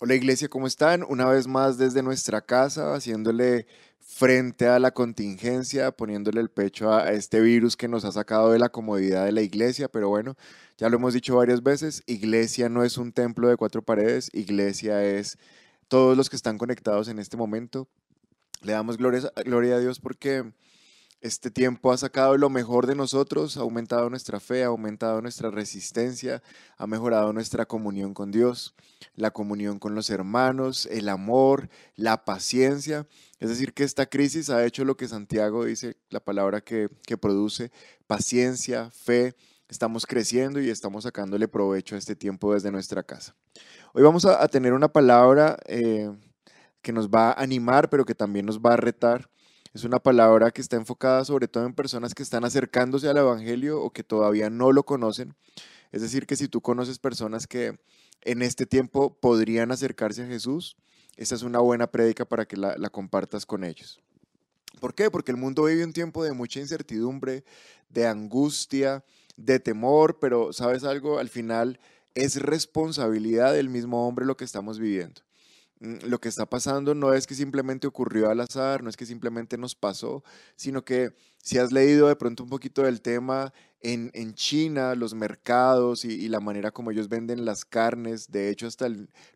Hola iglesia, ¿cómo están? Una vez más desde nuestra casa, haciéndole frente a la contingencia, poniéndole el pecho a, este virus que nos ha sacado de la comodidad de la iglesia, pero bueno, ya lo hemos dicho varias veces, iglesia no es un templo de cuatro paredes, iglesia es todos los que están conectados en este momento. Le damos gloria, gloria a Dios porque este tiempo ha sacado lo mejor de nosotros, ha aumentado nuestra fe, ha aumentado nuestra resistencia, ha mejorado nuestra comunión con Dios, la comunión con los hermanos, el amor, la paciencia. Es decir, que esta crisis ha hecho lo que Santiago dice, la palabra que, produce, paciencia, fe. Estamos creciendo y estamos sacándole provecho a este tiempo desde nuestra casa. Hoy vamos a, tener una palabra eh, que nos va a animar, pero que también nos va a retar es una palabra que está enfocada sobre todo en personas que están acercándose al Evangelio o que todavía no lo conocen. Es decir, que si tú conoces personas que en este tiempo podrían acercarse a Jesús, esta es una buena prédica para que la, la compartas con ellos. ¿Por qué? Porque el mundo vive un tiempo de mucha incertidumbre, de angustia, de temor, pero sabes algo, al final es responsabilidad del mismo hombre lo que estamos viviendo. Mm, lo que está pasando no es que simplemente ocurrió al azar, no es que simplemente nos pasó, sino que si has leído de pronto un poquito del tema, en, China los mercados y, la manera como ellos venden las carnes, de hecho hasta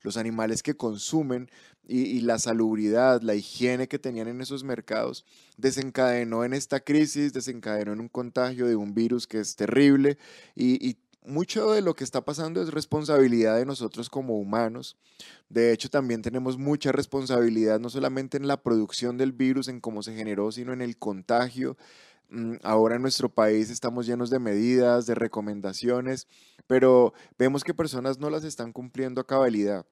los animales que consumen y, la salubridad, la higiene que tenían en esos mercados, desencadenó en esta crisis, desencadenó en un contagio de un virus que es terrible y, y mucho de lo que está pasando es responsabilidad de nosotros como humanos. De hecho, también tenemos mucha responsabilidad no solamente en la producción del virus, en cómo se generó, sino en el contagio. Mm, ahora en nuestro país estamos llenos de medidas, de recomendaciones, pero vemos que personas no las están cumpliendo a cabalidad.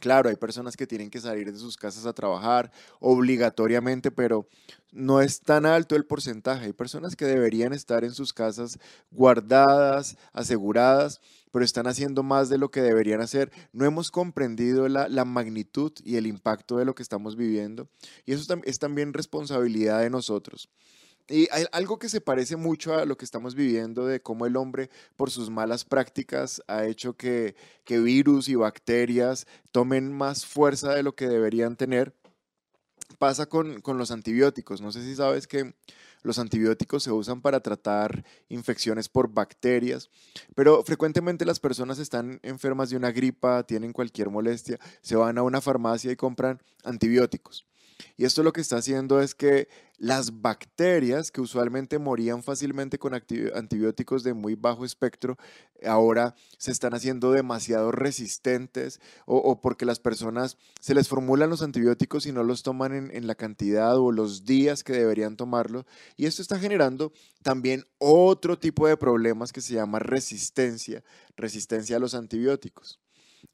Claro, hay personas que tienen que salir de sus casas a trabajar obligatoriamente, pero no es tan alto el porcentaje. Hay personas que deberían estar en sus casas guardadas, aseguradas, pero están haciendo más de lo que deberían hacer. No hemos comprendido la, magnitud y el impacto de lo que estamos viviendo. Y eso es también responsabilidad de nosotros. Y algo que se parece mucho a lo que estamos viviendo de cómo el hombre, por sus malas prácticas, ha hecho que, que virus y bacterias tomen más fuerza de lo que deberían tener. Pasa con, con los antibióticos. No sé si sabes que los antibióticos se usan para tratar infecciones por bacterias, pero frecuentemente las personas están enfermas de una gripa, tienen cualquier molestia, se van a una farmacia y compran antibióticos. Y esto lo que está haciendo es que las bacterias que usualmente morían fácilmente con antibióticos de muy bajo espectro, ahora se están haciendo demasiado resistentes o, porque las personas se les formulan los antibióticos y no los toman en, la cantidad o los días que deberían tomarlo. Y esto está generando también otro tipo de problemas que se llama resistencia, resistencia a los antibióticos.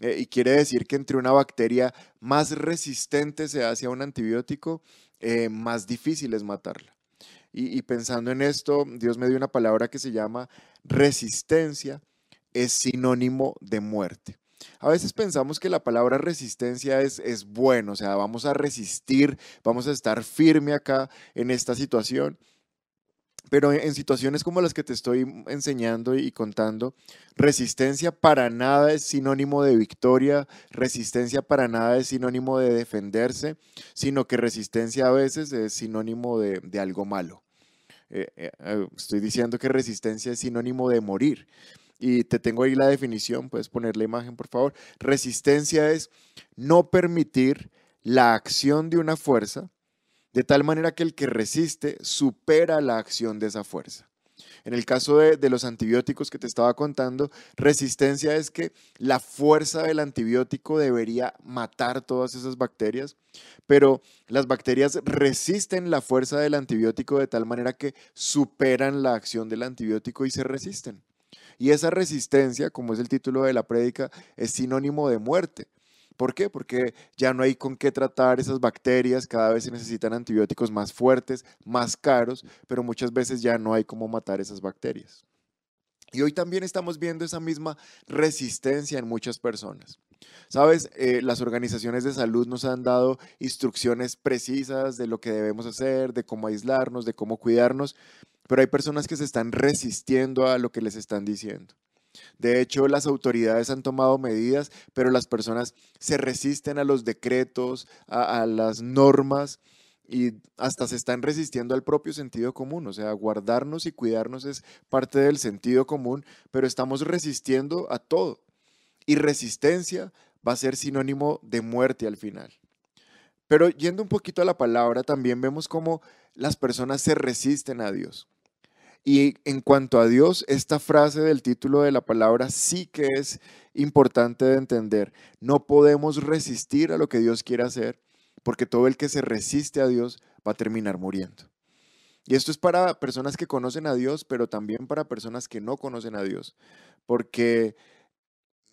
Eh, y quiere decir que entre una bacteria más resistente se hace a un antibiótico, eh, más difícil es matarla. Y, pensando en esto, Dios me dio una palabra que se llama resistencia, es sinónimo de muerte. A veces pensamos que la palabra resistencia es, es bueno, o sea, vamos a resistir, vamos a estar firme acá en esta situación. Pero en situaciones como las que te estoy enseñando y contando, resistencia para nada es sinónimo de victoria, resistencia para nada es sinónimo de defenderse, sino que resistencia a veces es sinónimo de, algo malo. Eh, eh, eh, estoy diciendo que resistencia es sinónimo de morir. Y te tengo ahí la definición, puedes poner la imagen, por favor. Resistencia es no permitir la acción de una fuerza de tal manera que el que resiste supera la acción de esa fuerza. En el caso de, los antibióticos que te estaba contando, resistencia es que la fuerza del antibiótico debería matar todas esas bacterias, pero las bacterias resisten la fuerza del antibiótico de tal manera que superan la acción del antibiótico y se resisten. Y esa resistencia, como es el título de la prédica, es sinónimo de muerte. ¿Por qué? Porque ya no hay con qué tratar esas bacterias, cada vez se necesitan antibióticos más fuertes, más caros, pero muchas veces ya no hay cómo matar esas bacterias. Y hoy también estamos viendo esa misma resistencia en muchas personas. Sabes, eh, las organizaciones de salud nos han dado instrucciones precisas de lo que debemos hacer, de cómo aislarnos, de cómo cuidarnos, pero hay personas que se están resistiendo a lo que les están diciendo. De hecho, las autoridades han tomado medidas, pero las personas se resisten a los decretos, a, las normas y hasta se están resistiendo al propio sentido común. O sea, guardarnos y cuidarnos es parte del sentido común, pero estamos resistiendo a todo. Y resistencia va a ser sinónimo de muerte al final. Pero yendo un poquito a la palabra, también vemos cómo las personas se resisten a Dios. Y en cuanto a Dios, esta frase del título de la palabra sí que es importante de entender. No podemos resistir a lo que Dios quiere hacer, porque todo el que se resiste a Dios va a terminar muriendo. Y esto es para personas que conocen a Dios, pero también para personas que no conocen a Dios, porque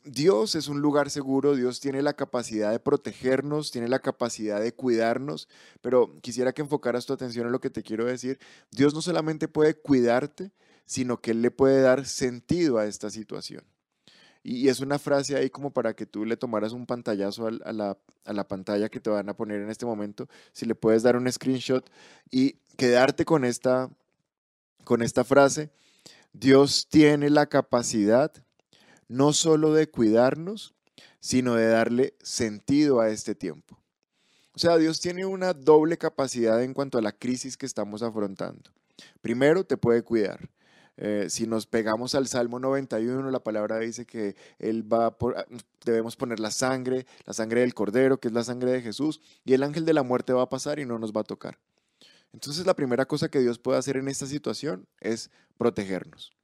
Dios es un lugar seguro, Dios tiene la capacidad de protegernos, tiene la capacidad de cuidarnos, pero quisiera que enfocaras tu atención en lo que te quiero decir. Dios no solamente puede cuidarte, sino que Él le puede dar sentido a esta situación. Y, es una frase ahí como para que tú le tomaras un pantallazo a, la, a la pantalla que te van a poner en este momento, si le puedes dar un screenshot y quedarte con esta, con esta frase. Dios tiene la capacidad no solo de cuidarnos, sino de darle sentido a este tiempo. O sea, Dios tiene una doble capacidad en cuanto a la crisis que estamos afrontando. Primero, te puede cuidar. Eh, si nos pegamos al Salmo 91, la palabra dice que Él va por, ah, debemos poner la sangre, la sangre del Cordero, que es la sangre de Jesús, y el ángel de la muerte va a pasar y no nos va a tocar. Entonces la primera cosa que Dios puede hacer en esta situación es protegernos.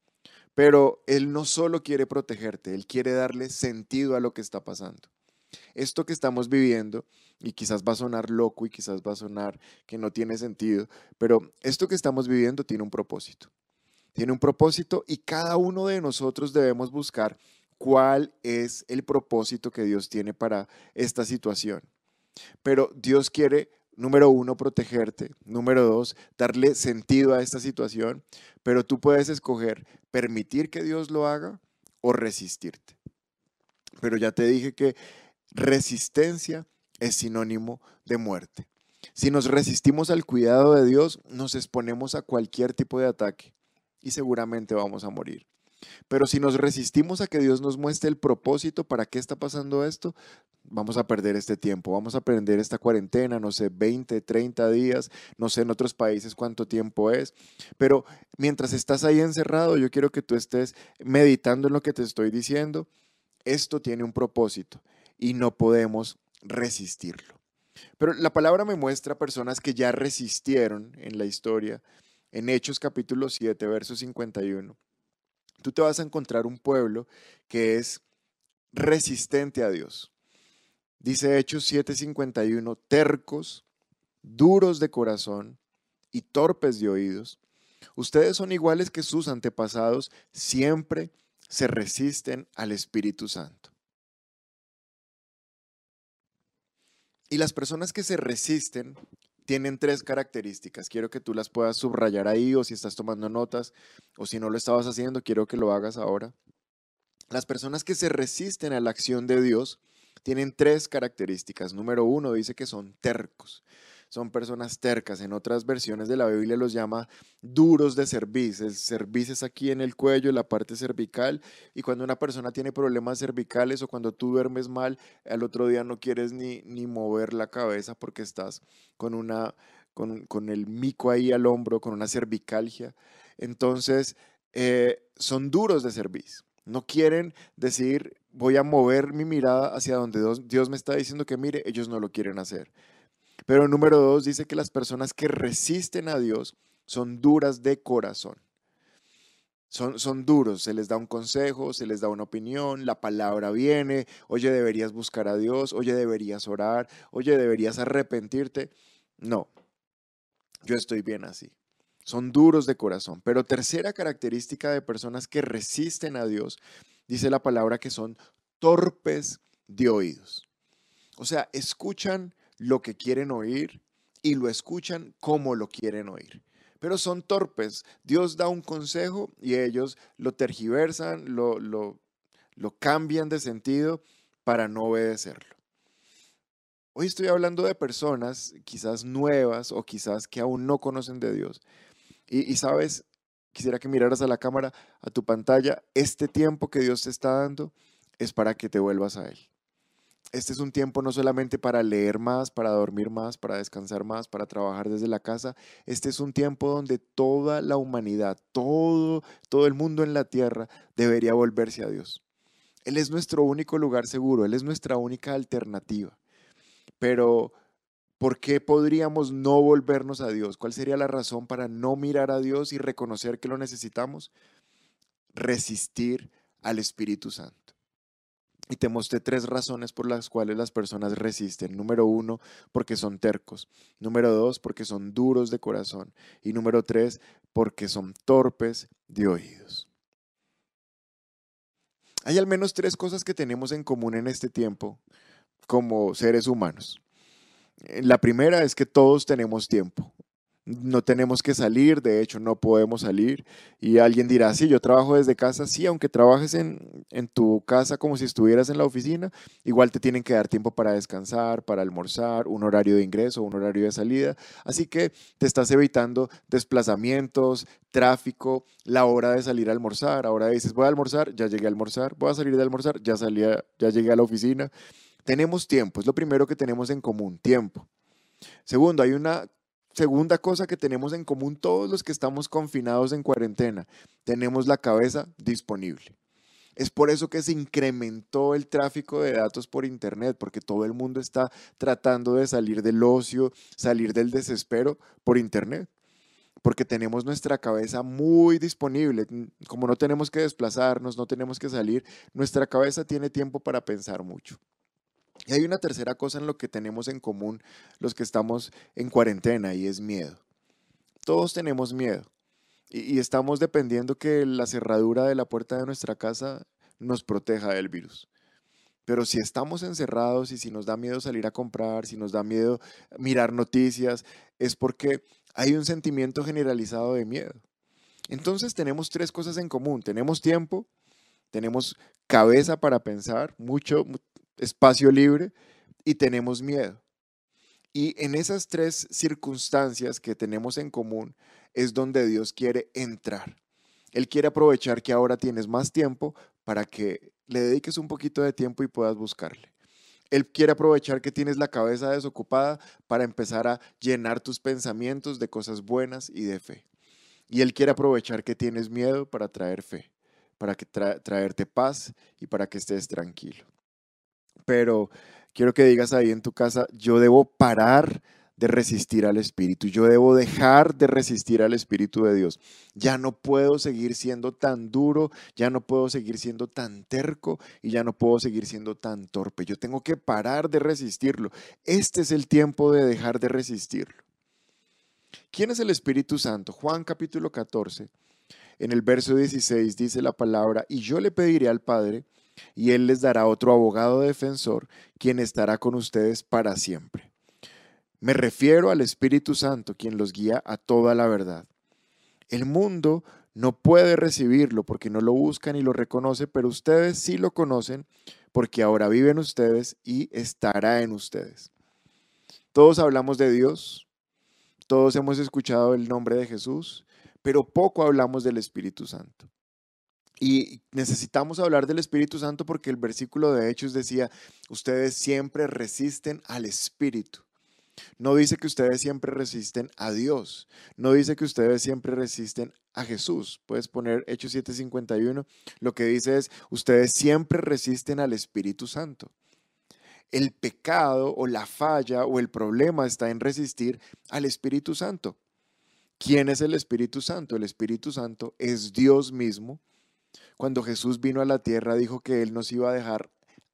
Pero Él no solo quiere protegerte, Él quiere darle sentido a lo que está pasando. Esto que estamos viviendo, y quizás va a sonar loco y quizás va a sonar que no tiene sentido, pero esto que estamos viviendo tiene un propósito. Tiene un propósito y cada uno de nosotros debemos buscar cuál es el propósito que Dios tiene para esta situación. Pero Dios quiere número uno, protegerte. Número dos, darle sentido a esta situación. Pero tú puedes escoger permitir que Dios lo haga o resistirte. Pero ya te dije que resistencia es sinónimo de muerte. Si nos resistimos al cuidado de Dios, nos exponemos a cualquier tipo de ataque y seguramente vamos a morir. Pero si nos resistimos a que Dios nos muestre el propósito para qué está pasando esto, vamos a perder este tiempo, vamos a perder esta cuarentena, no sé, 20, 30 días, no sé en otros países cuánto tiempo es, pero mientras estás ahí encerrado, yo quiero que tú estés meditando en lo que te estoy diciendo. Esto tiene un propósito y no podemos resistirlo. Pero la palabra me muestra personas que ya resistieron en la historia, en Hechos capítulo 7, verso 51 tú te vas a encontrar un pueblo que es resistente a Dios. Dice Hechos 7:51, tercos, duros de corazón y torpes de oídos. Ustedes son iguales que sus antepasados, siempre se resisten al Espíritu Santo. Y las personas que se resisten tienen tres características. Quiero que tú las puedas subrayar ahí o si estás tomando notas o si no lo estabas haciendo, quiero que lo hagas ahora. Las personas que se resisten a la acción de Dios tienen tres características. Número uno, dice que son tercos son personas tercas. En otras versiones de la Biblia los llama duros de cerviz. El cerviz es aquí en el cuello, en la parte cervical. Y cuando una persona tiene problemas cervicales o cuando tú duermes mal, al otro día no quieres ni, ni mover la cabeza porque estás con, una, con, con el mico ahí al hombro, con una cervicalgia. Entonces, eh, son duros de cerviz. No quieren decir, voy a mover mi mirada hacia donde Dios me está diciendo que mire, ellos no lo quieren hacer. Pero número dos dice que las personas que resisten a Dios son duras de corazón. Son, son, duros, se les da un consejo, se les da una opinión, la palabra viene, oye, deberías buscar a Dios, oye, deberías orar, oye, deberías arrepentirte. No, yo estoy bien así. Son duros de corazón. Pero tercera característica de personas que resisten a Dios, dice la palabra que son torpes de oídos. O sea, escuchan lo que quieren oír y lo escuchan como lo quieren oír. Pero son torpes. Dios da un consejo y ellos lo tergiversan, lo, lo, cambian de sentido para no obedecerlo. Hoy estoy hablando de personas quizás nuevas o quizás que aún no conocen de Dios. Y sabes, quisiera que miraras a la cámara, a tu pantalla, este tiempo que Dios te está dando es para que te vuelvas a Él. Este es un tiempo no solamente para leer más, para dormir más, para descansar más, para trabajar desde la casa. Este es un tiempo donde toda la humanidad, todo, todo el mundo en la tierra debería volverse a Dios. Él es nuestro único lugar seguro, Él es nuestra única alternativa. Pero, ¿por qué podríamos no volvernos a Dios? ¿Cuál sería la razón para no mirar a Dios y reconocer que lo necesitamos? Resistir al Espíritu Santo. Y te mostré tres razones por las cuales las personas resisten. Número uno, porque son tercos. Número dos, porque son duros de corazón. Y número tres, porque son torpes de oídos. Hay al menos tres cosas que tenemos en común en este tiempo como seres humanos. La primera es que todos tenemos tiempo no tenemos que salir, de hecho no podemos salir. Y alguien dirá, sí, yo trabajo desde casa, sí, aunque trabajes en, en, tu casa como si estuvieras en la oficina, igual te tienen que dar tiempo para descansar, para almorzar, un horario de ingreso, un horario de salida. Así que te estás evitando desplazamientos, tráfico, la hora de salir a almorzar. Ahora dices, voy a almorzar, ya llegué a almorzar, voy a salir de almorzar, ya, salí ya llegué a la oficina. Tenemos tiempo, es lo primero que tenemos en común, tiempo. Segundo, hay una segunda cosa que tenemos en común todos los que estamos confinados en cuarentena, tenemos la cabeza disponible. Es por eso que se incrementó el tráfico de datos por Internet, porque todo el mundo está tratando de salir del ocio, salir del desespero por Internet, porque tenemos nuestra cabeza muy disponible. Como no tenemos que desplazarnos, no tenemos que salir, nuestra cabeza tiene tiempo para pensar mucho. Y hay una tercera cosa en lo que tenemos en común los que estamos en cuarentena y es miedo. Todos tenemos miedo y, estamos dependiendo que la cerradura de la puerta de nuestra casa nos proteja del virus. Pero si estamos encerrados y si nos da miedo salir a comprar, si nos da miedo mirar noticias, es porque hay un sentimiento generalizado de miedo. Entonces tenemos tres cosas en común. Tenemos tiempo, tenemos cabeza para pensar, mucho, espacio libre y tenemos miedo. Y en esas tres circunstancias que tenemos en común es donde Dios quiere entrar. Él quiere aprovechar que ahora tienes más tiempo para que le dediques un poquito de tiempo y puedas buscarle. Él quiere aprovechar que tienes la cabeza desocupada para empezar a llenar tus pensamientos de cosas buenas y de fe. Y Él quiere aprovechar que tienes miedo para traer fe, para que traerte paz y para que estés tranquilo pero quiero que digas ahí en tu casa, yo debo parar de resistir al Espíritu, yo debo dejar de resistir al Espíritu de Dios. Ya no puedo seguir siendo tan duro, ya no puedo seguir siendo tan terco y ya no puedo seguir siendo tan torpe. Yo tengo que parar de resistirlo. Este es el tiempo de dejar de resistirlo. ¿Quién es el Espíritu Santo? Juan capítulo 14, en el verso 16 dice la palabra, y yo le pediré al Padre, y Él les dará otro abogado defensor, quien estará con ustedes para siempre. Me refiero al Espíritu Santo, quien los guía a toda la verdad. El mundo no puede recibirlo porque no lo busca ni lo reconoce, pero ustedes sí lo conocen porque ahora viven ustedes y estará en ustedes. Todos hablamos de Dios, todos hemos escuchado el nombre de Jesús, pero poco hablamos del Espíritu Santo. Y necesitamos hablar del Espíritu Santo porque el versículo de Hechos decía, ustedes siempre resisten al Espíritu. No dice que ustedes siempre resisten a Dios. No dice que ustedes siempre resisten a Jesús. Puedes poner Hechos 7:51. Lo que dice es, ustedes siempre resisten al Espíritu Santo. El pecado o la falla o el problema está en resistir al Espíritu Santo. ¿Quién es el Espíritu Santo? El Espíritu Santo es Dios mismo cuando Jesús vino a la tierra, dijo que Él nos iba a dejar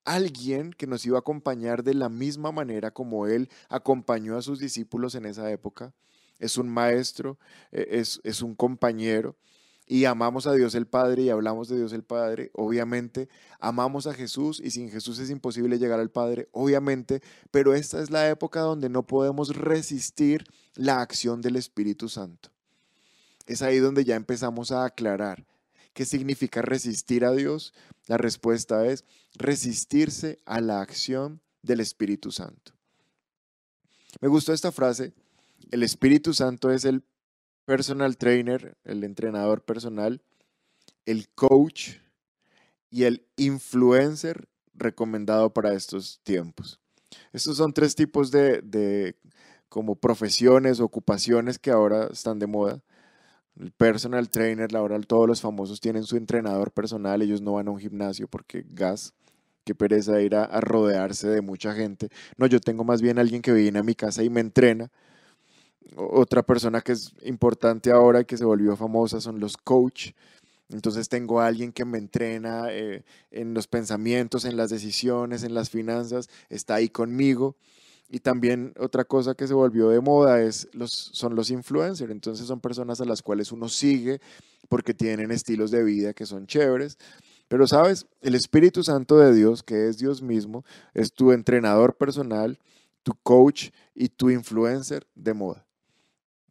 alguien que nos iba a acompañar de la misma manera como Él acompañó a sus discípulos en esa época. Es un maestro, e, es, es un compañero y amamos a Dios el Padre y hablamos de Dios el Padre, obviamente, amamos a Jesús y sin Jesús es imposible llegar al Padre, obviamente, pero esta es la época donde no podemos resistir la acción del Espíritu Santo. Es ahí donde ya empezamos a aclarar ¿Qué significa resistir a Dios? La respuesta es resistirse a la acción del Espíritu Santo. Me gustó esta frase. El Espíritu Santo es el, personal trainer, el entrenador personal, el coach y el influencer recomendado para estos tiempos. Estos son tres tipos de, como profesiones, ocupaciones que ahora están de moda. El personal trainer, ahora todos los famosos tienen su entrenador personal, ellos no van a un gimnasio porque gas, qué pereza ir a, a rodearse de mucha gente. No, yo tengo más bien alguien que viene a mi casa y me entrena. Otra persona que es importante ahora y que se volvió famosa son los coach. Entonces tengo a alguien que me entrena eh, en los pensamientos, en las decisiones, en las finanzas, está ahí conmigo. Y también otra cosa que se volvió de moda es los, son los influencers. Entonces son personas a las cuales uno sigue porque tienen estilos de vida que son chéveres. Pero sabes, el Espíritu Santo de Dios, que es Dios mismo, es tu entrenador personal, tu coach y tu influencer de moda.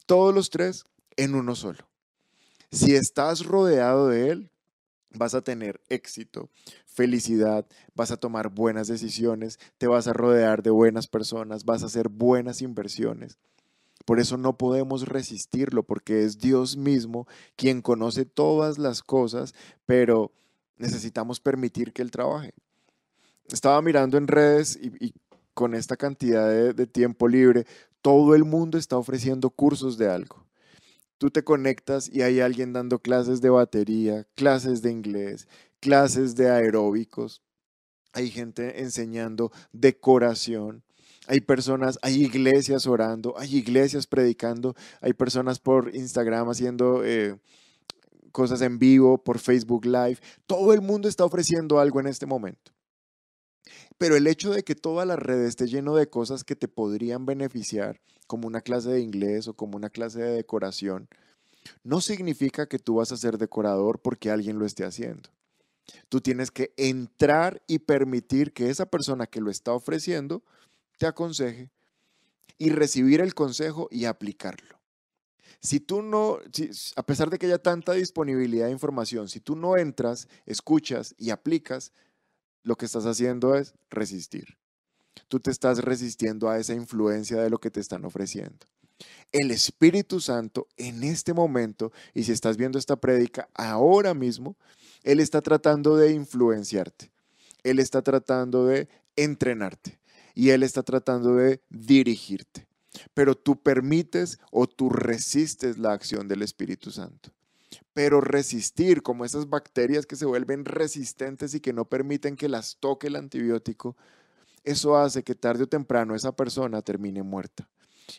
Todos los tres en uno solo. Si estás rodeado de Él, vas a tener éxito, felicidad, vas a tomar buenas decisiones, te vas a rodear de buenas personas, vas a hacer buenas inversiones. Por eso no podemos resistirlo, porque es Dios mismo quien conoce todas las cosas, pero necesitamos permitir que Él trabaje. Estaba mirando en redes y, con esta cantidad de, tiempo libre, todo el mundo está ofreciendo cursos de algo tú te conectas y hay alguien dando clases de batería, clases de inglés, clases de aeróbicos, hay gente enseñando decoración, hay personas, hay iglesias orando, hay iglesias predicando, hay personas por Instagram haciendo eh, cosas en vivo, por Facebook Live. Todo el mundo está ofreciendo algo en este momento. Pero el hecho de que toda la red esté lleno de cosas que te podrían beneficiar, como una clase de inglés o como una clase de decoración, no significa que tú vas a ser decorador porque alguien lo esté haciendo. Tú tienes que entrar y permitir que esa persona que lo está ofreciendo te aconseje y recibir el consejo y aplicarlo. Si tú no, a pesar de que haya tanta disponibilidad de información, si tú no entras, escuchas y aplicas, lo que estás haciendo es resistir. Tú te estás resistiendo a esa influencia de lo que te están ofreciendo. El Espíritu Santo en este momento, y si estás viendo esta prédica ahora mismo, Él está tratando de influenciarte. Él está tratando de entrenarte. Y Él está tratando de dirigirte. Pero tú permites o tú resistes la acción del Espíritu Santo pero resistir, como esas bacterias que se vuelven resistentes y que no permiten que las toque el antibiótico, eso hace que tarde o temprano esa persona termine muerta.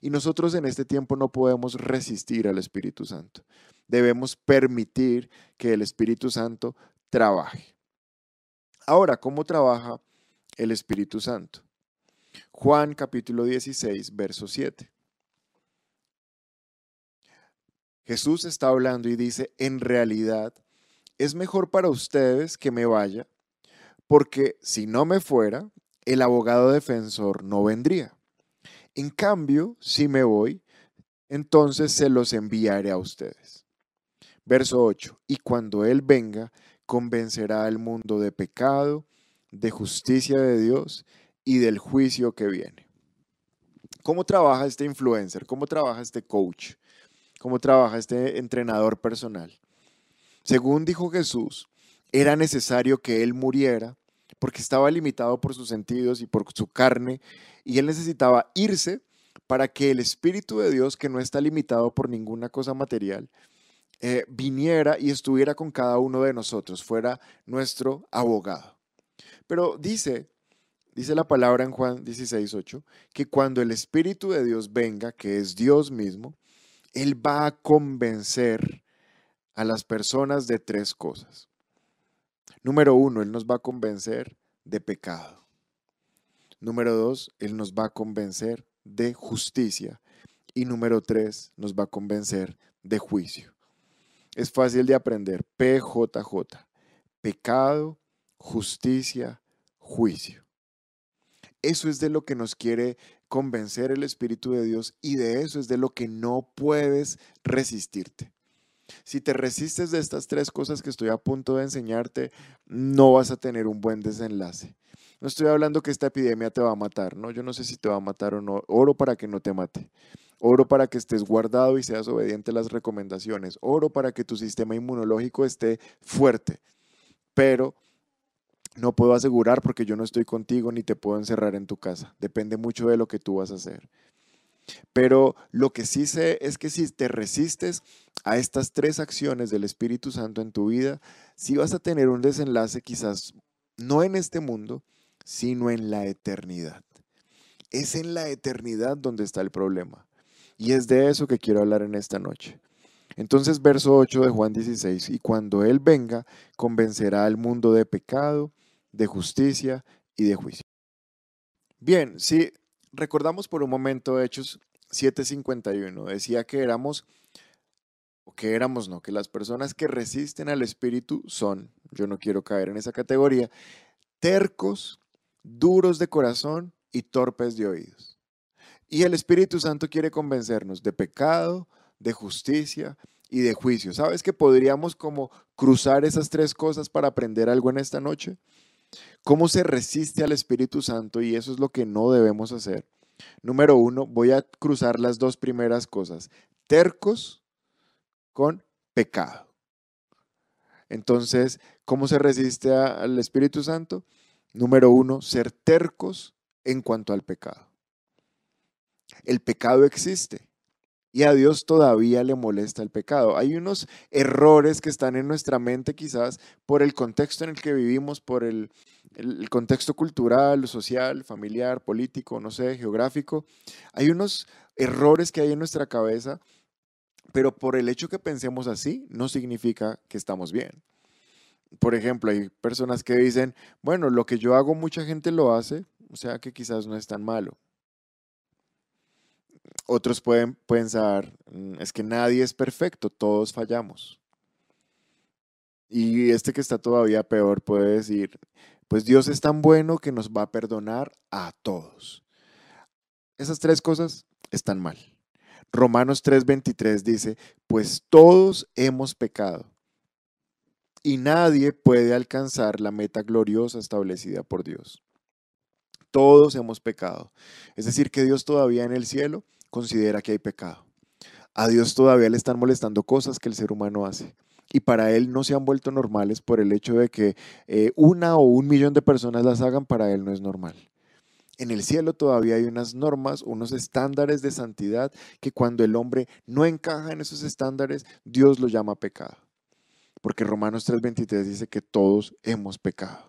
Y nosotros en este tiempo no podemos resistir al Espíritu Santo. Debemos permitir que el Espíritu Santo trabaje. Ahora, ¿cómo trabaja el Espíritu Santo? Juan capítulo 16, verso 7. Jesús está hablando y dice, en realidad, es mejor para ustedes que me vaya, porque si no me fuera, el abogado defensor no vendría. En cambio, si me voy, entonces se los enviaré a ustedes. Verso 8. Y cuando Él venga, convencerá al mundo de pecado, de justicia de Dios y del juicio que viene. ¿Cómo trabaja este influencer? ¿Cómo trabaja este coach? Cómo trabaja este entrenador personal. Según dijo Jesús, era necesario que Él muriera porque estaba limitado por sus sentidos y por su carne, y Él necesitaba irse para que el Espíritu de Dios, que no está limitado por ninguna cosa material, eh, viniera y estuviera con cada uno de nosotros, fuera nuestro abogado. Pero dice, dice la palabra en Juan 16, que cuando el Espíritu de Dios venga, que es Dios mismo, él va a convencer a las personas de tres cosas. Número uno, Él nos va a convencer de pecado. Número dos, Él nos va a convencer de justicia. Y número tres, nos va a convencer de juicio. Es fácil de aprender. PJJ. Pecado, justicia, juicio. Eso es de lo que nos quiere convencer el Espíritu de Dios y de eso es de lo que no puedes resistirte. Si te resistes de estas tres cosas que estoy a punto de enseñarte, no vas a tener un buen desenlace. No estoy hablando que esta epidemia te va a matar, ¿no? Yo no sé si te va a matar o no. Oro para que no te mate. Oro para que estés guardado y seas obediente a las recomendaciones. Oro para que tu sistema inmunológico esté fuerte. Pero no puedo asegurar porque yo no estoy contigo ni te puedo encerrar en tu casa. Depende mucho de lo que tú vas a hacer. Pero lo que sí sé es que si te resistes a estas tres acciones del Espíritu Santo en tu vida, sí vas a tener un desenlace quizás no en este mundo, sino en la eternidad. Es en la eternidad donde está el problema. Y es de eso que quiero hablar en esta noche. Entonces, verso 8 de Juan 16, y cuando Él venga, convencerá al mundo de pecado, de justicia y de juicio. Bien, si recordamos por un momento Hechos 7:51, decía que éramos, o que éramos no, que las personas que resisten al Espíritu son, yo no quiero caer en esa categoría, tercos, duros de corazón y torpes de oídos. Y el Espíritu Santo quiere convencernos de pecado, de justicia y de juicio. ¿Sabes que podríamos como cruzar esas tres cosas para aprender algo en esta noche? ¿Cómo se resiste al Espíritu Santo? Y eso es lo que no debemos hacer. Número uno, voy a cruzar las dos primeras cosas. Tercos con pecado. Entonces, ¿cómo se resiste al Espíritu Santo? Número uno, ser tercos en cuanto al pecado. El pecado existe y a Dios todavía le molesta el pecado. Hay unos errores que están en nuestra mente quizás por el contexto en el que vivimos, por el, el, contexto cultural, social, familiar, político, no sé, geográfico. Hay unos errores que hay en nuestra cabeza, pero por el hecho que pensemos así no significa que estamos bien. Por ejemplo, hay personas que dicen, bueno, lo que yo hago mucha gente lo hace, o sea que quizás no es tan malo. Otros pueden pensar, mm, es que nadie es perfecto, todos fallamos. Y este que está todavía peor puede decir, pues Dios es tan bueno que nos va a perdonar a todos. Esas tres cosas están mal. Romanos 3:23 dice, pues todos hemos pecado y nadie puede alcanzar la meta gloriosa establecida por Dios. Todos hemos pecado. Es decir, que Dios todavía en el cielo considera que hay pecado. A Dios todavía le están molestando cosas que el ser humano hace. Y para Él no se han vuelto normales por el hecho de que eh, una o un millón de personas las hagan, para Él no es normal. En el cielo todavía hay unas normas, unos estándares de santidad que cuando el hombre no encaja en esos estándares, Dios lo llama pecado. Porque Romanos 3:23 dice que todos hemos pecado.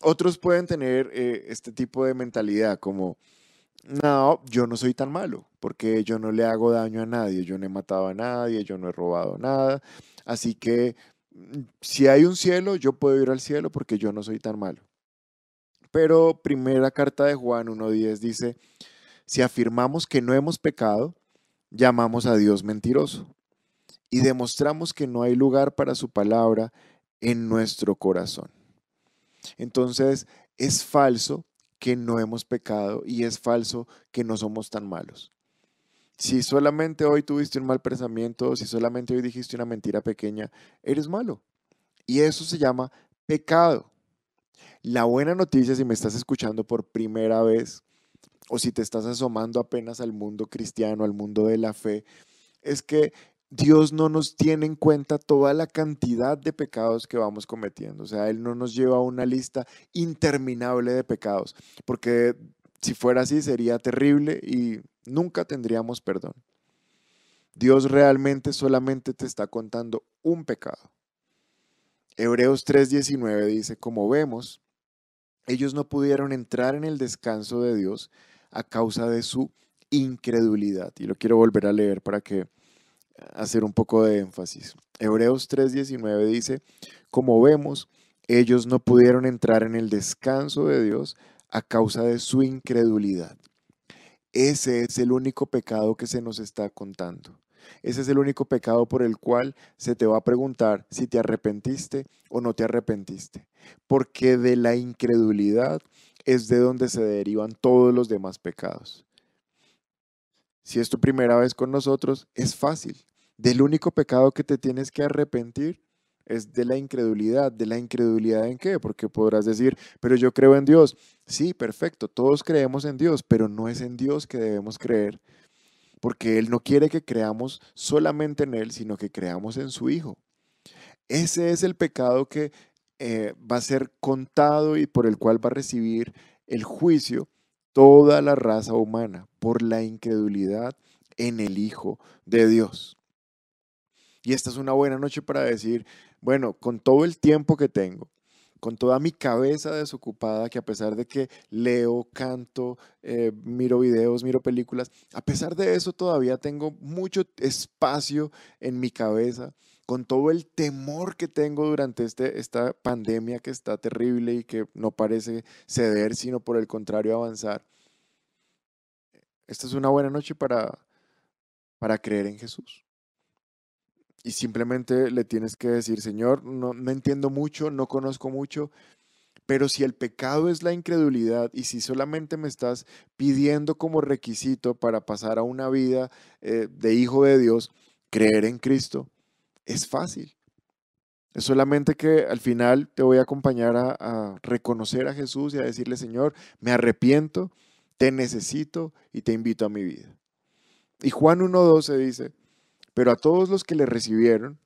Otros pueden tener eh, este tipo de mentalidad como, no, yo no soy tan malo, porque yo no le hago daño a nadie, yo no he matado a nadie, yo no he robado nada. Así que mm, si hay un cielo, yo puedo ir al cielo porque yo no soy tan malo. Pero primera carta de Juan 1.10 dice, si afirmamos que no hemos pecado, llamamos a Dios mentiroso y demostramos que no hay lugar para su palabra en nuestro corazón. Entonces, es falso que no hemos pecado y es falso que no somos tan malos. Si solamente hoy tuviste un mal pensamiento, si solamente hoy dijiste una mentira pequeña, eres malo. Y eso se llama pecado. La buena noticia, si me estás escuchando por primera vez o si te estás asomando apenas al mundo cristiano, al mundo de la fe, es que Dios no nos tiene en cuenta toda la cantidad de pecados que vamos cometiendo. O sea, Él no nos lleva a una lista interminable de pecados, porque si fuera así sería terrible y nunca tendríamos perdón. Dios realmente solamente te está contando un pecado. Hebreos 3:19 dice, como vemos, ellos no pudieron entrar en el descanso de Dios a causa de su incredulidad. Y lo quiero volver a leer para que hacer un poco de énfasis. Hebreos 3:19 dice, como vemos, ellos no pudieron entrar en el descanso de Dios a causa de su incredulidad. Ese es el único pecado que se nos está contando. Ese es el único pecado por el cual se te va a preguntar si te arrepentiste o no te arrepentiste. Porque de la incredulidad es de donde se derivan todos los demás pecados. Si es tu primera vez con nosotros, es fácil. Del único pecado que te tienes que arrepentir es de la incredulidad. ¿De la incredulidad en qué? Porque podrás decir, pero yo creo en Dios. Sí, perfecto, todos creemos en Dios, pero no es en Dios que debemos creer, porque Él no quiere que creamos solamente en Él, sino que creamos en su Hijo. Ese es el pecado que eh, va a ser contado y por el cual va a recibir el juicio toda la raza humana por la incredulidad en el Hijo de Dios. Y esta es una buena noche para decir, bueno, con todo el tiempo que tengo, con toda mi cabeza desocupada, que a pesar de que leo, canto, eh, miro videos, miro películas, a pesar de eso todavía tengo mucho espacio en mi cabeza, con todo el temor que tengo durante este, esta pandemia que está terrible y que no parece ceder, sino por el contrario avanzar. Esta es una buena noche para, para creer en Jesús y simplemente le tienes que decir, Señor, no, entiendo mucho, no conozco mucho, pero si el pecado es la incredulidad y si solamente me estás pidiendo como requisito para pasar a una vida eh, de hijo de Dios, creer en Cristo, es fácil. Es solamente que al final te voy a acompañar a, reconocer a Jesús y a decirle, Señor, me arrepiento, te necesito y te invito a mi vida. Y Juan 1.12 dice, pero a todos los que le recibieron,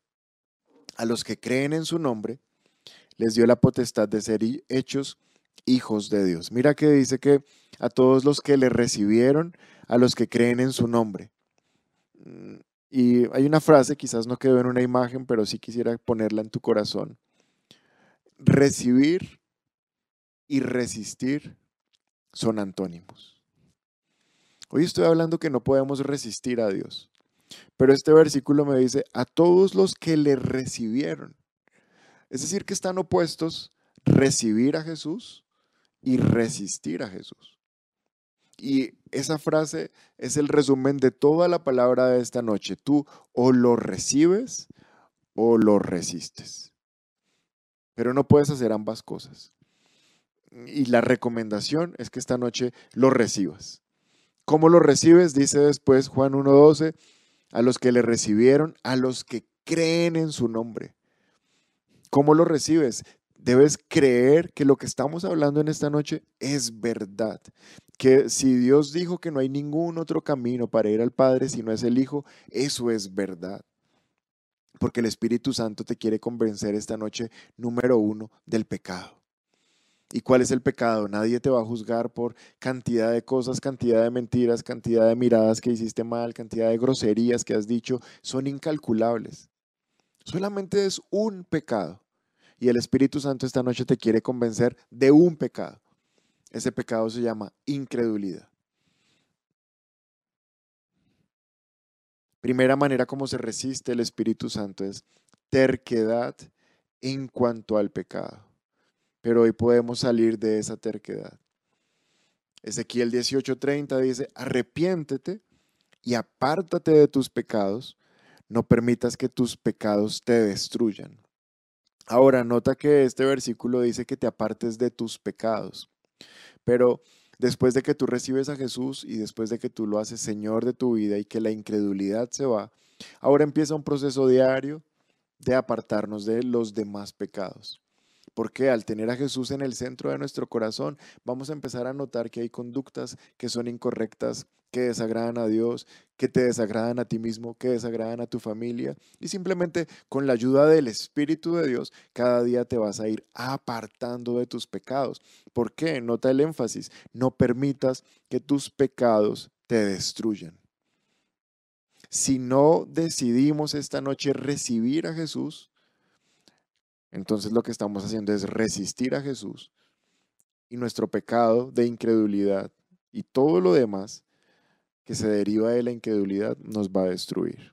a los que creen en su nombre, les dio la potestad de ser hechos hijos de Dios. Mira que dice que a todos los que le recibieron, a los que creen en su nombre. Y hay una frase, quizás no quedó en una imagen, pero sí quisiera ponerla en tu corazón. Recibir y resistir son antónimos. Hoy estoy hablando que no podemos resistir a Dios. Pero este versículo me dice, a todos los que le recibieron. Es decir, que están opuestos recibir a Jesús y resistir a Jesús. Y esa frase es el resumen de toda la palabra de esta noche. Tú o lo recibes o lo resistes. Pero no puedes hacer ambas cosas. Y la recomendación es que esta noche lo recibas. ¿Cómo lo recibes? Dice después Juan 1.12 a los que le recibieron, a los que creen en su nombre. ¿Cómo lo recibes? Debes creer que lo que estamos hablando en esta noche es verdad. Que si Dios dijo que no hay ningún otro camino para ir al Padre si no es el Hijo, eso es verdad. Porque el Espíritu Santo te quiere convencer esta noche, número uno, del pecado. ¿Y cuál es el pecado? Nadie te va a juzgar por cantidad de cosas, cantidad de mentiras, cantidad de miradas que hiciste mal, cantidad de groserías que has dicho. Son incalculables. Solamente es un pecado. Y el Espíritu Santo esta noche te quiere convencer de un pecado. Ese pecado se llama incredulidad. Primera manera como se resiste el Espíritu Santo es terquedad en cuanto al pecado pero hoy podemos salir de esa terquedad. Ezequiel 18:30 dice, arrepiéntete y apártate de tus pecados, no permitas que tus pecados te destruyan. Ahora, nota que este versículo dice que te apartes de tus pecados, pero después de que tú recibes a Jesús y después de que tú lo haces Señor de tu vida y que la incredulidad se va, ahora empieza un proceso diario de apartarnos de los demás pecados. Porque al tener a Jesús en el centro de nuestro corazón, vamos a empezar a notar que hay conductas que son incorrectas, que desagradan a Dios, que te desagradan a ti mismo, que desagradan a tu familia. Y simplemente con la ayuda del Espíritu de Dios, cada día te vas a ir apartando de tus pecados. ¿Por qué? Nota el énfasis. No permitas que tus pecados te destruyan. Si no decidimos esta noche recibir a Jesús, entonces lo que estamos haciendo es resistir a Jesús y nuestro pecado de incredulidad y todo lo demás que se deriva de la incredulidad nos va a destruir.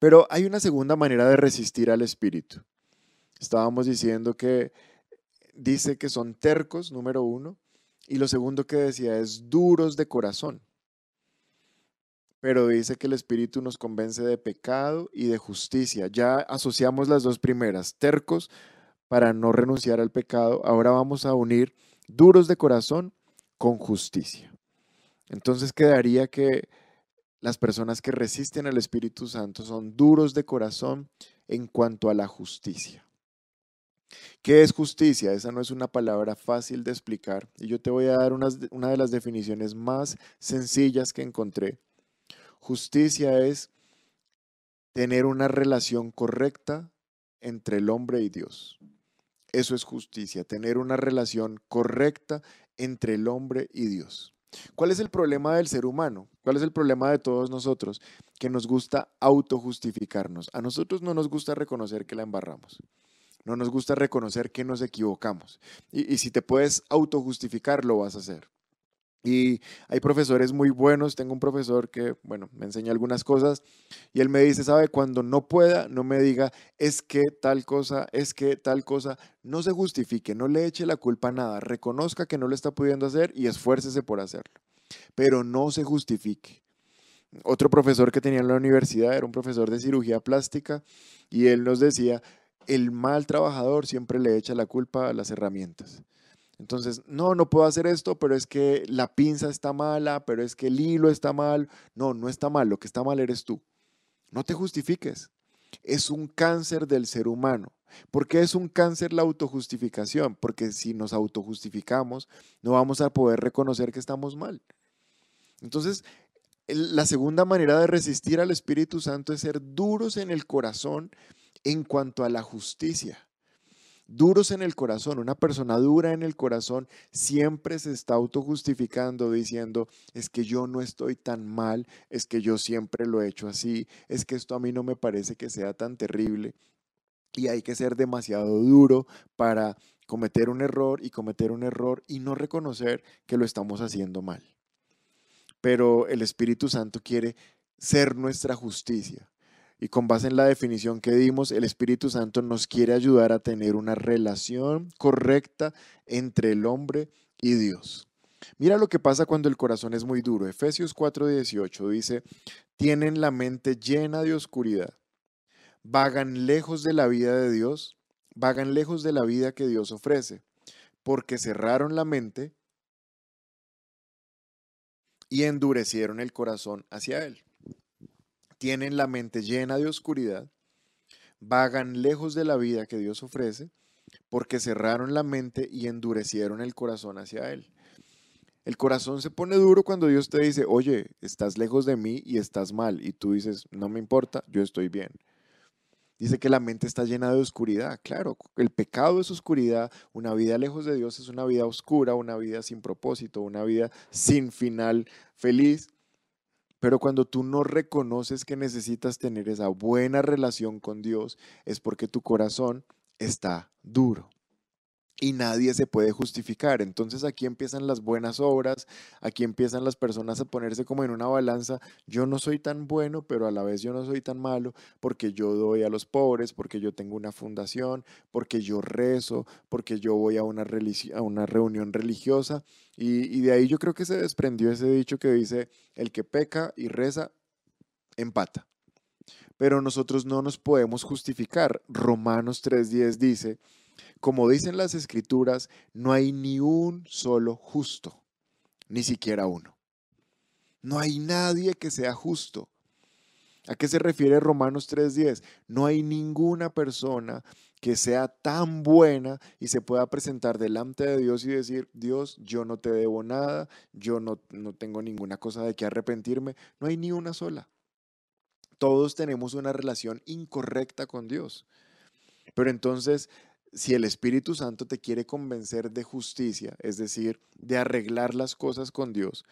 Pero hay una segunda manera de resistir al Espíritu. Estábamos diciendo que dice que son tercos, número uno, y lo segundo que decía es duros de corazón pero dice que el Espíritu nos convence de pecado y de justicia. Ya asociamos las dos primeras, tercos para no renunciar al pecado. Ahora vamos a unir duros de corazón con justicia. Entonces quedaría que las personas que resisten al Espíritu Santo son duros de corazón en cuanto a la justicia. ¿Qué es justicia? Esa no es una palabra fácil de explicar y yo te voy a dar una de las definiciones más sencillas que encontré. Justicia es tener una relación correcta entre el hombre y Dios. Eso es justicia, tener una relación correcta entre el hombre y Dios. ¿Cuál es el problema del ser humano? ¿Cuál es el problema de todos nosotros? Que nos gusta autojustificarnos. A nosotros no nos gusta reconocer que la embarramos. No nos gusta reconocer que nos equivocamos. Y, si te puedes autojustificar, lo vas a hacer. Y hay profesores muy buenos. Tengo un profesor que, bueno, me enseña algunas cosas y él me dice, sabe, cuando no pueda, no me diga, es que tal cosa, es que tal cosa. No se justifique, no le eche la culpa a nada. Reconozca que no lo está pudiendo hacer y esfuércese por hacerlo. Pero no se justifique. Otro profesor que tenía en la universidad era un profesor de cirugía plástica y él nos decía, el mal trabajador siempre le echa la culpa a las herramientas. Entonces, no, no puedo hacer esto, pero es que la pinza está mala, pero es que el hilo está mal. No, no está mal, lo que está mal eres tú. No te justifiques. Es un cáncer del ser humano. ¿Por qué es un cáncer la autojustificación? Porque si nos autojustificamos, no vamos a poder reconocer que estamos mal. Entonces, la segunda manera de resistir al Espíritu Santo es ser duros en el corazón en cuanto a la justicia duros en el corazón. Una persona dura en el corazón siempre se está autojustificando diciendo, es que yo no estoy tan mal, es que yo siempre lo he hecho así, es que esto a mí no me parece que sea tan terrible. Y hay que ser demasiado duro para cometer un error y cometer un error y no reconocer que lo estamos haciendo mal. Pero el Espíritu Santo quiere ser nuestra justicia. Y con base en la definición que dimos, el Espíritu Santo nos quiere ayudar a tener una relación correcta entre el hombre y Dios. Mira lo que pasa cuando el corazón es muy duro. Efesios 4:18 dice, tienen la mente llena de oscuridad, vagan lejos de la vida de Dios, vagan lejos de la vida que Dios ofrece, porque cerraron la mente y endurecieron el corazón hacia Él tienen la mente llena de oscuridad, vagan lejos de la vida que Dios ofrece, porque cerraron la mente y endurecieron el corazón hacia Él. El corazón se pone duro cuando Dios te dice, oye, estás lejos de mí y estás mal. Y tú dices, no me importa, yo estoy bien. Dice que la mente está llena de oscuridad. Claro, el pecado es oscuridad. Una vida lejos de Dios es una vida oscura, una vida sin propósito, una vida sin final feliz. Pero cuando tú no reconoces que necesitas tener esa buena relación con Dios, es porque tu corazón está duro. Y nadie se puede justificar. Entonces aquí empiezan las buenas obras, aquí empiezan las personas a ponerse como en una balanza. Yo no soy tan bueno, pero a la vez yo no soy tan malo porque yo doy a los pobres, porque yo tengo una fundación, porque yo rezo, porque yo voy a una, reunión religiosa. Y, de ahí yo creo que se desprendió ese dicho que dice, el que peca y reza, empata. Pero nosotros no nos podemos justificar. Romanos 3.10 dice, como dicen las escrituras, no hay ni un solo justo, ni siquiera uno. No hay nadie que sea justo. ¿A qué se refiere Romanos 3.10? No hay ninguna persona que sea tan buena y se pueda presentar delante de Dios y decir, Dios, yo no te debo nada, yo no, no tengo ninguna cosa de que arrepentirme. No hay ni una sola. Todos tenemos una relación incorrecta con Dios. Pero entonces, si el Espíritu Santo te quiere convencer de justicia, es decir, de arreglar las cosas con Dios,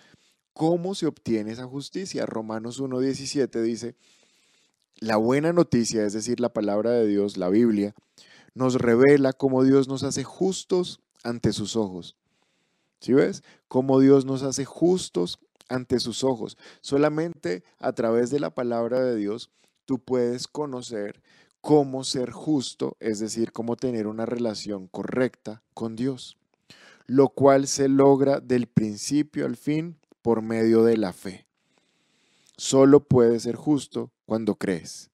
¿cómo se obtiene esa justicia? Romanos 1.17 dice, la buena noticia, es decir, la palabra de Dios, la Biblia, nos revela cómo Dios nos hace justos ante sus ojos. ¿Sí ves? Cómo Dios nos hace justos ante sus ojos. Solamente a través de la palabra de Dios tú puedes conocer cómo ser justo, es decir, cómo tener una relación correcta con Dios, lo cual se logra del principio al fin por medio de la fe. Solo puedes ser justo cuando crees.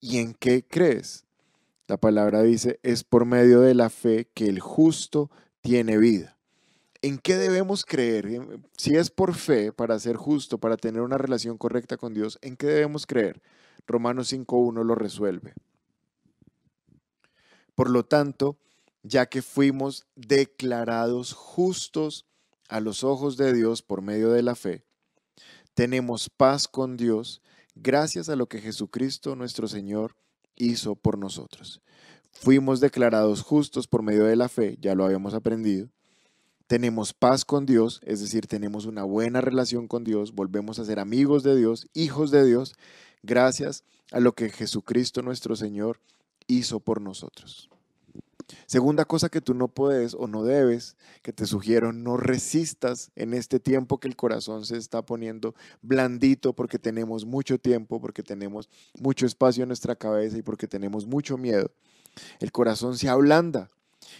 ¿Y en qué crees? La palabra dice, es por medio de la fe que el justo tiene vida. ¿En qué debemos creer? Si es por fe, para ser justo, para tener una relación correcta con Dios, ¿en qué debemos creer? Romanos 5.1 lo resuelve. Por lo tanto, ya que fuimos declarados justos a los ojos de Dios por medio de la fe, tenemos paz con Dios gracias a lo que Jesucristo nuestro Señor hizo por nosotros. Fuimos declarados justos por medio de la fe, ya lo habíamos aprendido. Tenemos paz con Dios, es decir, tenemos una buena relación con Dios, volvemos a ser amigos de Dios, hijos de Dios, gracias a lo que Jesucristo nuestro Señor hizo por nosotros. Segunda cosa que tú no puedes o no debes, que te sugiero, no resistas en este tiempo que el corazón se está poniendo blandito porque tenemos mucho tiempo, porque tenemos mucho espacio en nuestra cabeza y porque tenemos mucho miedo. El corazón se ablanda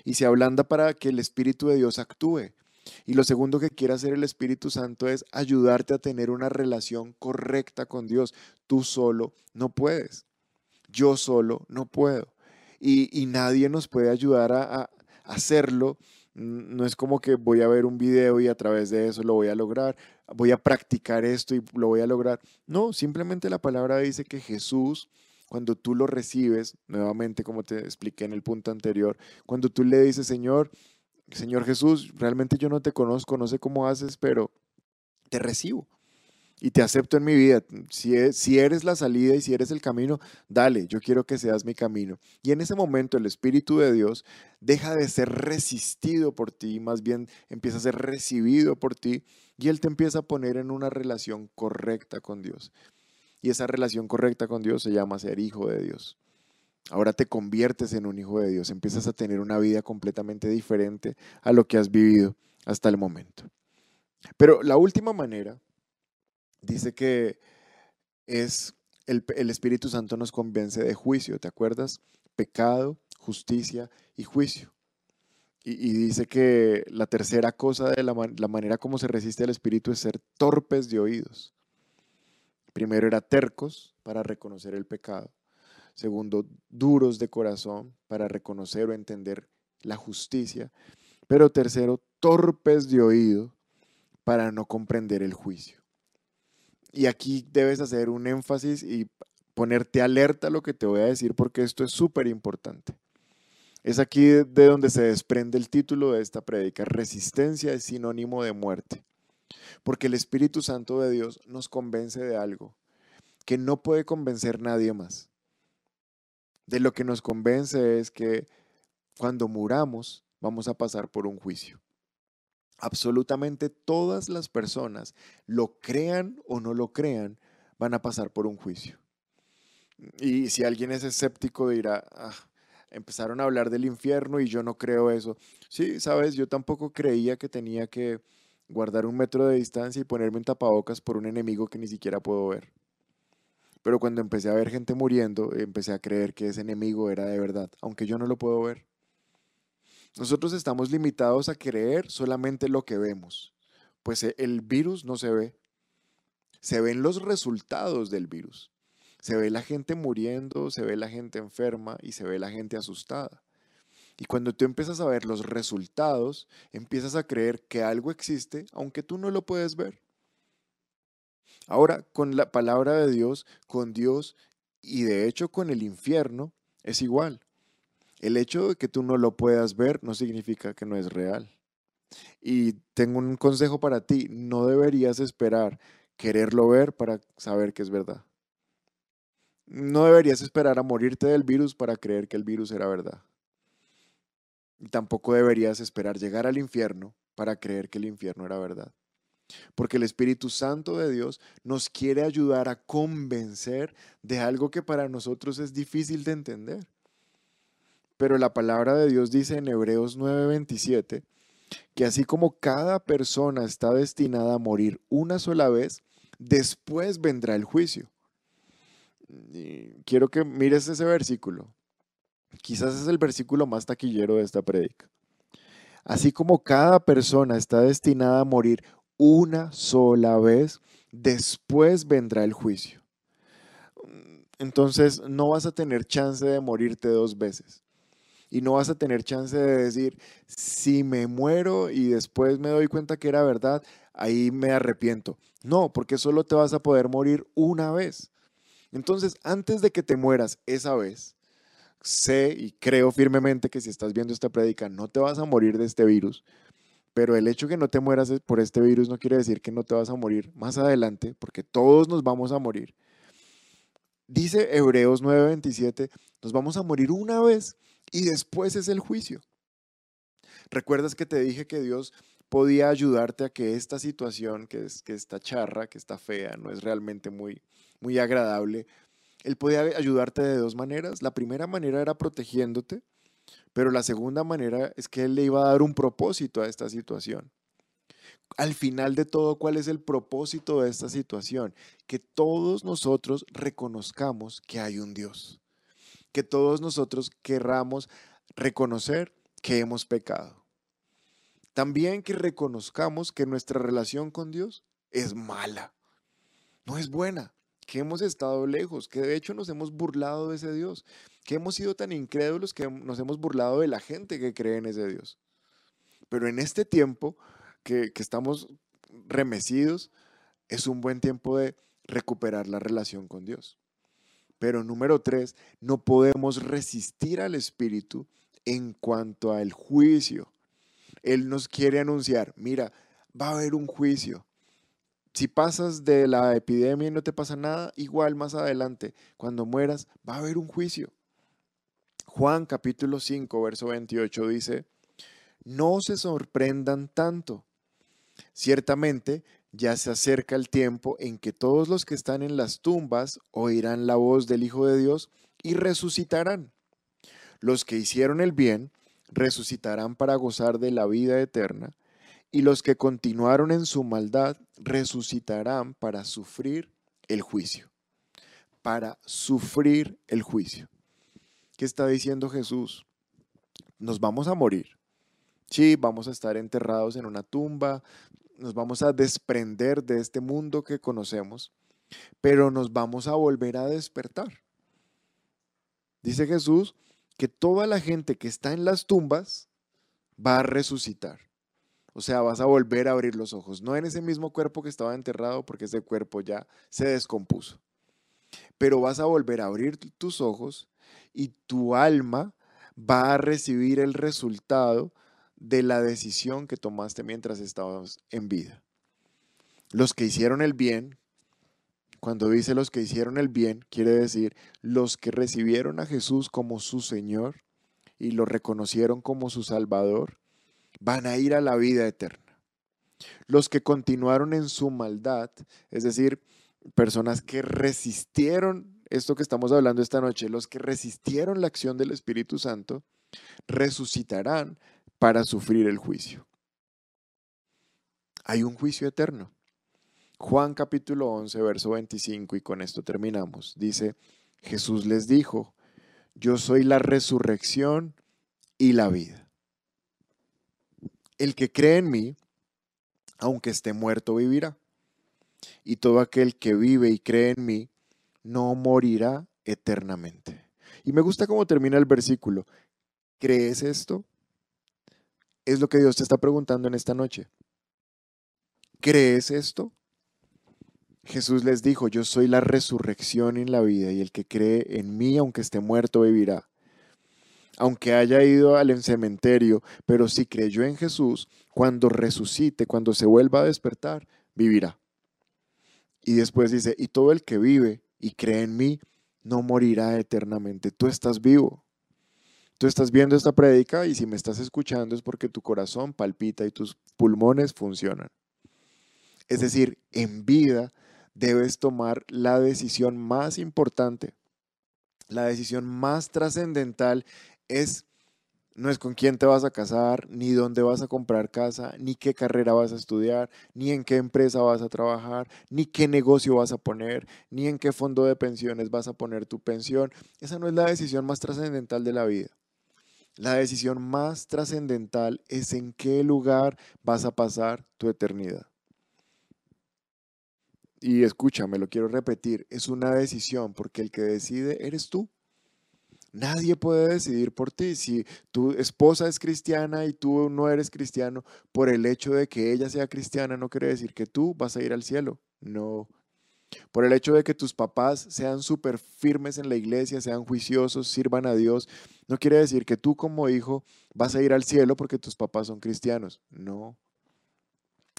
y se ablanda para que el Espíritu de Dios actúe. Y lo segundo que quiere hacer el Espíritu Santo es ayudarte a tener una relación correcta con Dios. Tú solo no puedes. Yo solo no puedo y, nadie nos puede ayudar a, hacerlo. No es como que voy a ver un video y a través de eso lo voy a lograr, voy a practicar esto y lo voy a lograr. No, simplemente la palabra dice que Jesús, cuando tú lo recibes, nuevamente como te expliqué en el punto anterior, cuando tú le dices, Señor, Señor Jesús, realmente yo no te conozco, no sé cómo haces, pero te recibo y te acepto en mi vida. Si, e, si eres la salida y si eres el camino, dale, yo quiero que seas mi camino. Y en ese momento el Espíritu de Dios deja de ser resistido por ti, más bien empieza a ser recibido por ti y Él te empieza a poner en una relación correcta con Dios. Y esa relación correcta con Dios se llama ser hijo de Dios. Ahora te conviertes en un hijo de Dios, empiezas a tener una vida completamente diferente a lo que has vivido hasta el momento. Pero la última manera dice que es el, Espíritu Santo nos convence de juicio, ¿te acuerdas? Pecado, justicia y juicio. Y, dice que la tercera cosa de la, la manera como se resiste al Espíritu es ser torpes de oídos. Primero era tercos para reconocer el pecado. Segundo, duros de corazón para reconocer o entender la justicia. Pero tercero, torpes de oído para no comprender el juicio. Y aquí debes hacer un énfasis y ponerte alerta a lo que te voy a decir porque esto es súper importante. Es aquí de donde se desprende el título de esta prédica. Resistencia es sinónimo de muerte. Porque el Espíritu Santo de Dios nos convence de algo que no puede convencer nadie más. De lo que nos convence es que cuando muramos vamos a pasar por un juicio absolutamente todas las personas, lo crean o no lo crean, van a pasar por un juicio. Y si alguien es escéptico dirá, ah, empezaron a hablar del infierno y yo no creo eso. Sí, sabes, yo tampoco creía que tenía que guardar un metro de distancia y ponerme en tapabocas por un enemigo que ni siquiera puedo ver. Pero cuando empecé a ver gente muriendo, empecé a creer que ese enemigo era de verdad, aunque yo no lo puedo ver. Nosotros estamos limitados a creer solamente lo que vemos, pues e, el virus no se ve. Se ven los resultados del virus. Se ve la gente muriendo, se ve la gente enferma y se ve la gente asustada. Y cuando tú empiezas a ver los resultados, empiezas a creer que algo existe, aunque tú no lo puedes ver. Ahora, con la palabra de Dios, con Dios y de hecho con el infierno, es igual. El hecho de que tú no lo puedas ver no significa que no es real. Y tengo un consejo para ti, no deberías esperar quererlo ver para saber que es verdad. No deberías esperar a morirte del virus para creer que el virus era verdad. Y tampoco deberías esperar llegar al infierno para creer que el infierno era verdad. Porque el Espíritu Santo de Dios nos quiere ayudar a convencer de algo que para nosotros es difícil de entender. Pero la palabra de Dios dice en Hebreos 9:27 que así como cada persona está destinada a morir una sola vez, después vendrá el juicio. quiero que mires ese versículo. Quizás es el versículo más taquillero de esta prédica. Así como cada persona está destinada a morir una sola vez, después vendrá el juicio. Entonces no vas a tener chance de morirte dos veces y no vas a tener chance de decir, si me muero y después me doy cuenta que era verdad, ahí me arrepiento. No, porque solo te vas a poder morir una vez. Entonces, antes de que te mueras esa vez, sé y creo firmemente que si estás viendo esta prédica no te vas a morir de este virus, pero el hecho que no te mueras por este virus no quiere decir que no te vas a morir más adelante, porque todos nos vamos a morir. Dice Hebreos 9:27, nos vamos a morir una vez y después es el juicio. ¿Recuerdas que te dije que Dios podía ayudarte a que esta situación, que, es, que esta charra, que está fea, no es realmente muy, muy agradable, Él podía ayudarte de dos maneras. La primera manera era protegiéndote, pero la segunda manera es que Él le iba a dar un propósito a esta situación. Al final de todo, ¿cuál es el propósito de esta situación? Que todos nosotros reconozcamos que hay un Dios. Que todos nosotros querramos reconocer que hemos pecado. También que reconozcamos que nuestra relación con Dios es mala, no es buena, que hemos estado lejos, que de hecho nos hemos burlado de ese Dios, que hemos sido tan incrédulos que nos hemos burlado de la gente que cree en ese Dios. Pero en este tiempo que, estamos remecidos, es un buen tiempo de recuperar la relación con Dios. Pero número tres, no podemos resistir al Espíritu en cuanto al juicio. Él nos quiere anunciar, mira, va a haber un juicio. Si pasas de la epidemia y no te pasa nada, igual más adelante, cuando mueras, va a haber un juicio. Juan capítulo 5, verso 28 dice, no se sorprendan tanto. Ciertamente ya se acerca el tiempo en que todos los que están en las tumbas oirán la voz del Hijo de Dios y resucitarán. Los que hicieron el bien resucitarán para gozar de la vida eterna, y los que continuaron en su maldad resucitarán para sufrir el juicio. Para sufrir el juicio. ¿Qué está diciendo Jesús? Nos vamos a morir. Sí, vamos a estar enterrados en una tumba, nos vamos a desprender de este mundo que conocemos, pero nos vamos a volver a despertar. Dice Jesús que toda la gente que está en las tumbas va a resucitar. O sea, vas a volver a abrir los ojos, no en ese mismo cuerpo que estaba enterrado porque ese cuerpo ya se descompuso. Pero vas a volver a abrir tus ojos y tu alma va a recibir el resultado de la decisión que tomaste mientras estabas en vida. Los que hicieron el bien, cuando dice los que hicieron el bien, quiere decir los que recibieron a Jesús como su Señor y lo reconocieron como su Salvador, van a ir a la vida eterna. Los que continuaron en su maldad, es decir, personas que resistieron esto que estamos hablando esta noche, los que resistieron la acción del Espíritu Santo, resucitarán para sufrir el juicio. Hay un juicio eterno. Juan capítulo 11, verso 25, y con esto terminamos. Dice, Jesús les dijo, yo soy la resurrección y la vida. El que cree en mí, aunque esté muerto, vivirá. Y todo aquel que vive y cree en mí, no morirá eternamente. Y me gusta cómo termina el versículo. ¿Crees esto? Es lo que Dios te está preguntando en esta noche. ¿Crees esto? Jesús les dijo, yo soy la resurrección en la vida y el que cree en mí, aunque esté muerto, vivirá. Aunque haya ido al cementerio, pero si creyó en Jesús, cuando resucite, cuando se vuelva a despertar, vivirá. Y después dice, y todo el que vive y cree en mí, no morirá eternamente. Tú estás vivo. Tú estás viendo esta prédica y si me estás escuchando es porque tu corazón palpita y tus pulmones funcionan. Es decir, en vida debes tomar la decisión más importante, la decisión más trascendental es no es con quién te vas a casar, ni dónde vas a comprar casa, ni qué carrera vas a estudiar, ni en qué empresa vas a trabajar, ni qué negocio vas a poner, ni en qué fondo de pensiones vas a poner tu pensión. Esa no es la decisión más trascendental de la vida. La decisión más trascendental es en qué lugar vas a pasar tu eternidad y escúchame, lo quiero repetir, es una decisión porque el que decide eres tú. Nadie puede decidir por ti. Si tu esposa es cristiana y tú no eres cristiano, por el hecho de que ella sea cristiana no quiere decir que tú vas a ir al cielo. No. Por el hecho de que tus papás sean súper firmes en la iglesia, sean juiciosos, sirvan a Dios, no quiere decir que tú como hijo vas a ir al cielo porque tus papás son cristianos. No.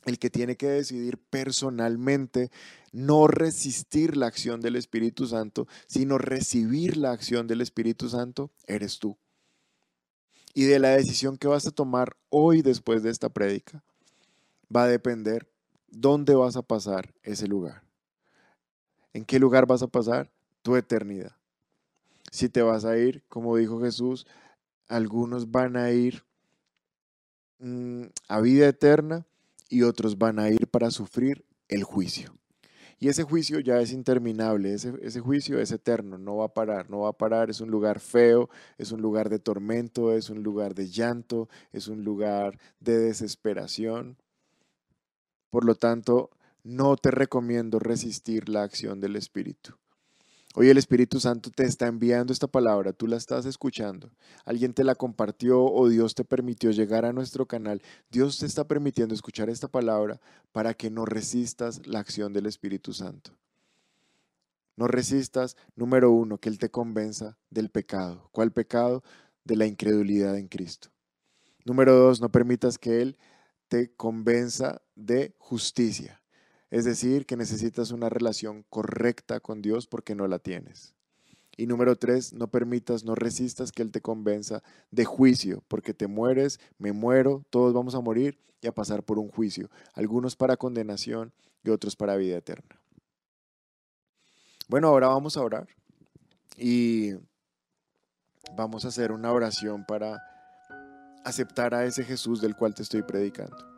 El que tiene que decidir personalmente no resistir la acción del Espíritu Santo, sino recibir la acción del Espíritu Santo, eres tú. Y de la decisión que vas a tomar hoy después de esta prédica, va a depender dónde vas a pasar ese lugar. ¿En qué lugar vas a pasar? Tu eternidad. Si te vas a ir, como dijo Jesús, algunos van a ir mm, a vida eterna y otros van a ir para sufrir el juicio. Y ese juicio ya es interminable, ese, ese, juicio es eterno, no va a parar, no va a parar, es un lugar feo, es un lugar de tormento, es un lugar de llanto, es un lugar de desesperación. Por lo tanto, no te recomiendo resistir la acción del Espíritu. Hoy el Espíritu Santo te está enviando esta palabra, tú la estás escuchando, alguien te la compartió o Dios te permitió llegar a nuestro canal. Dios te está permitiendo escuchar esta palabra para que no resistas la acción del Espíritu Santo. No resistas, número uno, que Él te convenza del pecado. ¿Cuál pecado? De la incredulidad en Cristo. Número dos, no permitas que Él te convenza de justicia. Es decir, que necesitas una relación correcta con Dios porque no la tienes. Y número tres, no permitas, no resistas que Él te convenza de juicio, porque te mueres, me muero, todos vamos a morir y a pasar por un juicio, algunos para condenación y otros para vida eterna. Bueno, ahora vamos a orar y vamos a hacer una oración para aceptar a ese Jesús del cual te estoy predicando.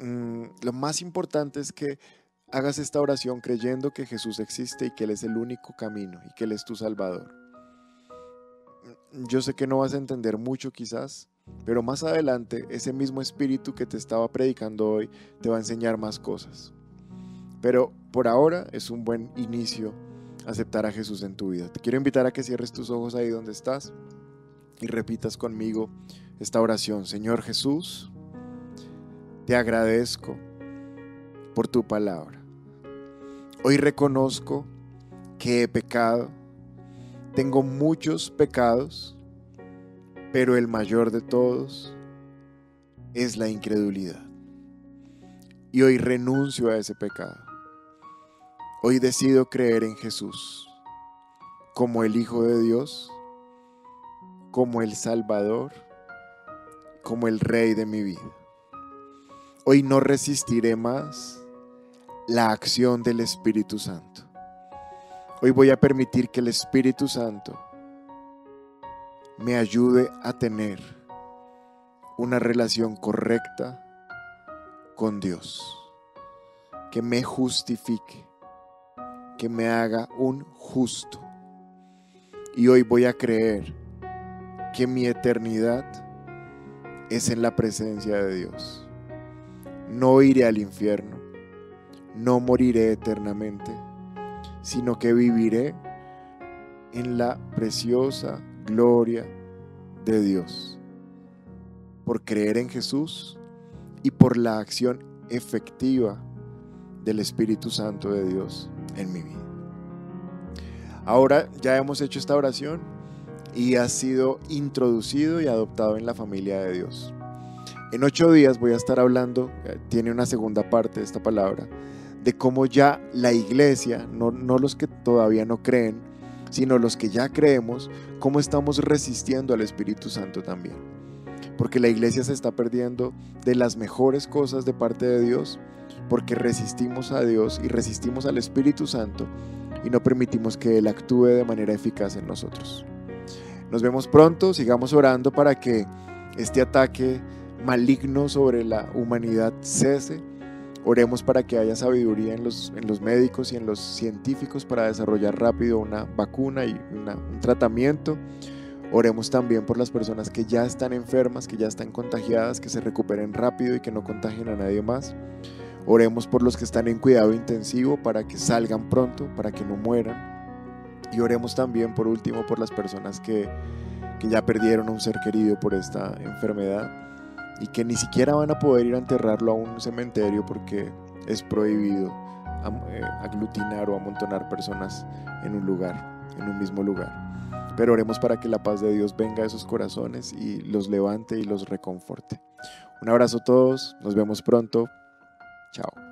Mm, lo más importante es que hagas esta oración creyendo que Jesús existe y que Él es el único camino y que Él es tu Salvador. Yo sé que no vas a entender mucho quizás, pero más adelante ese mismo espíritu que te estaba predicando hoy te va a enseñar más cosas. Pero por ahora es un buen inicio aceptar a Jesús en tu vida. Te quiero invitar a que cierres tus ojos ahí donde estás y repitas conmigo esta oración. Señor Jesús, te agradezco por tu palabra. Hoy reconozco que he pecado. Tengo muchos pecados, pero el mayor de todos es la incredulidad. Y hoy renuncio a ese pecado. Hoy decido creer en Jesús como el Hijo de Dios, como el Salvador, como el Rey de mi vida. Hoy no resistiré más la acción del Espíritu Santo. Hoy voy a permitir que el Espíritu Santo me ayude a tener una relación correcta con Dios, que me justifique, que me haga un justo. Y hoy voy a creer que mi eternidad es en la presencia de Dios no iré al infierno, no moriré eternamente, sino que viviré en la preciosa gloria de Dios, por creer en Jesús y por la acción efectiva del Espíritu Santo de Dios en mi vida. Ahora ya hemos hecho esta oración y ha sido introducido y adoptado en la familia de Dios. En ocho días voy a estar hablando, eh, tiene una segunda parte de esta palabra, de cómo ya la iglesia, no, no los que todavía no creen, sino los que ya creemos, cómo estamos resistiendo al Espíritu Santo también. Porque la iglesia se está perdiendo de las mejores cosas de parte de Dios, porque resistimos a Dios y resistimos al Espíritu Santo y no permitimos que Él actúe de manera eficaz en nosotros. Nos vemos pronto, sigamos orando para que este ataque maligno sobre la humanidad cese. Oremos para que haya sabiduría en los, en los médicos y en los científicos para desarrollar rápido una vacuna y un tratamiento. Oremos también por las personas que ya están enfermas, que ya están contagiadas, que se recuperen rápido y que no contagien a nadie más. Oremos por los que están en cuidado intensivo para que salgan pronto, para que no mueran. Y oremos también por último por las personas que, que ya perdieron a un ser querido por esta enfermedad y que ni siquiera van a poder ir a enterrarlo a un cementerio porque es prohibido eh, aglutinar o amontonar personas en un lugar, en un mismo lugar. Pero oremos para que la paz de Dios venga a esos corazones y los levante y los reconforte. Un abrazo a todos, nos vemos pronto. Chao.